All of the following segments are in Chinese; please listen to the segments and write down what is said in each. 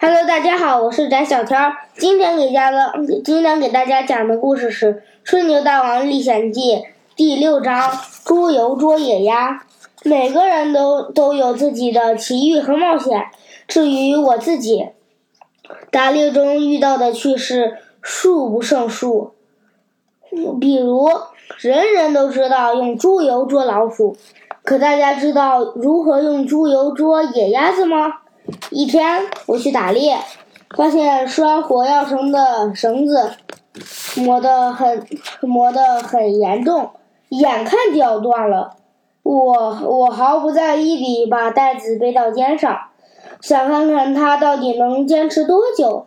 Hello，大家好，我是翟小天儿。今天给家的，今天给大家讲的故事是《吹牛大王历险记》第六章“猪油捉野鸭”。每个人都都有自己的奇遇和冒险。至于我自己，打猎中遇到的趣事数不胜数。比如，人人都知道用猪油捉老鼠，可大家知道如何用猪油捉野鸭子吗？一天，我去打猎，发现拴火药绳的绳子磨得很磨得很严重，眼看就要断了。我我毫不在意地把袋子背到肩上，想看看它到底能坚持多久。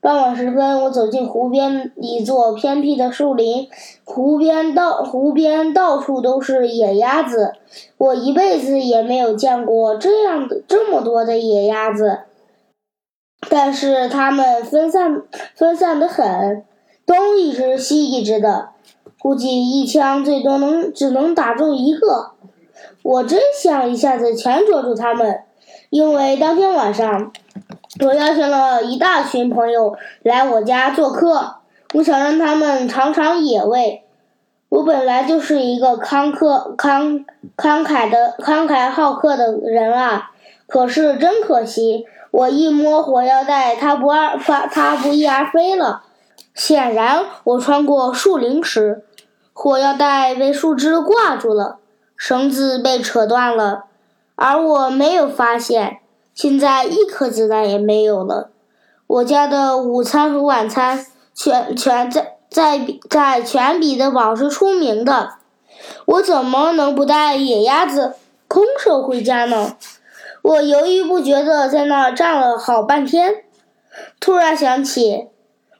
傍晚时分，我走进湖边一座偏僻的树林，湖边到湖边到处都是野鸭子，我一辈子也没有见过这样的这么多的野鸭子。但是它们分散分散的很，东一只西一只的，估计一枪最多能只能打中一个。我真想一下子全捉住它们，因为当天晚上。我邀请了一大群朋友来我家做客，我想让他们尝尝野味。我本来就是一个慷慨慷慷慨的慷慨好客的人啊，可是真可惜，我一摸火药袋，它不二发，它不翼而飞了。显然，我穿过树林时，火药袋被树枝挂住了，绳子被扯断了，而我没有发现。现在一颗子弹也没有了，我家的午餐和晚餐全全在在在全彼得堡是出名的，我怎么能不带野鸭子空手回家呢？我犹豫不决地在那儿站了好半天，突然想起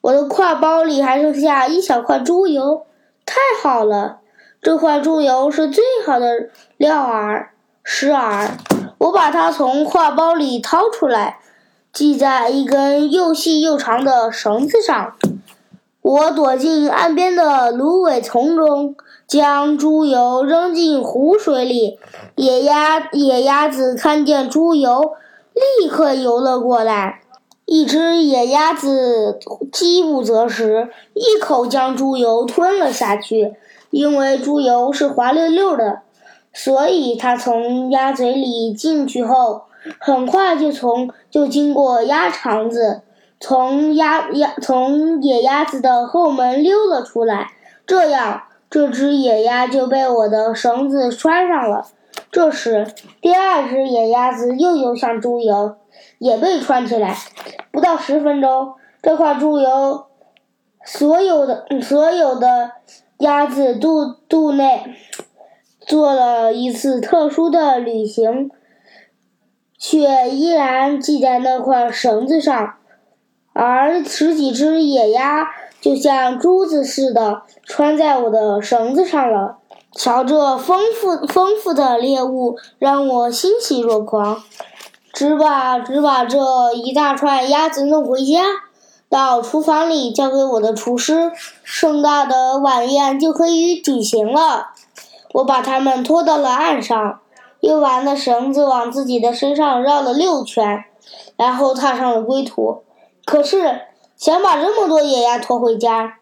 我的挎包里还剩下一小块猪油，太好了，这块猪油是最好的料饵食饵。我把它从挎包里掏出来，系在一根又细又长的绳子上。我躲进岸边的芦苇丛中，将猪油扔进湖水里。野鸭野鸭子看见猪油，立刻游了过来。一只野鸭子饥不择食，一口将猪油吞了下去。因为猪油是滑溜溜的。所以，它从鸭嘴里进去后，很快就从就经过鸭肠子，从鸭鸭从野鸭子的后门溜了出来。这样，这只野鸭就被我的绳子拴上了。这时，第二只野鸭子又游向猪油，也被拴起来。不到十分钟，这块猪油，所有的所有的鸭子肚肚内。做了一次特殊的旅行，却依然系在那块绳子上，而十几只野鸭就像珠子似的穿在我的绳子上了。瞧，这丰富丰富的猎物让我欣喜若狂，只把只把这一大串鸭子弄回家，到厨房里交给我的厨师，盛大的晚宴就可以举行了。我把它们拖到了岸上，又把那绳子往自己的身上绕了六圈，然后踏上了归途。可是想把这么多野鸭拖回家，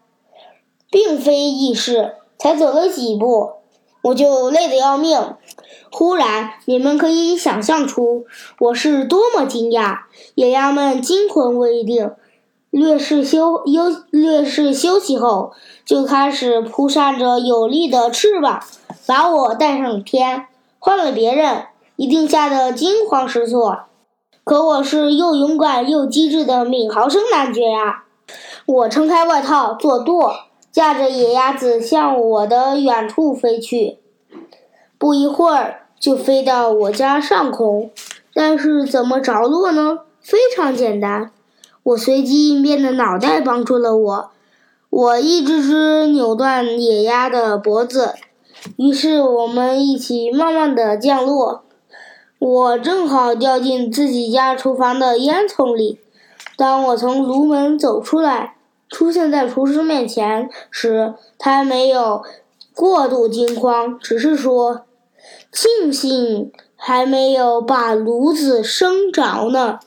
并非易事。才走了几步，我就累得要命。忽然，你们可以想象出我是多么惊讶。野鸭们惊魂未定，略事休休略事休息后，就开始扑扇着有力的翅膀。把我带上天，换了别人一定吓得惊慌失措。可我是又勇敢又机智的敏豪生男爵呀！我撑开外套做舵，驾着野鸭子向我的远处飞去。不一会儿就飞到我家上空。但是怎么着落呢？非常简单，我随机应变的脑袋帮助了我。我一只只扭断野鸭的脖子。于是我们一起慢慢的降落，我正好掉进自己家厨房的烟囱里。当我从炉门走出来，出现在厨师面前时，他没有过度惊慌，只是说：“庆幸还没有把炉子生着呢。”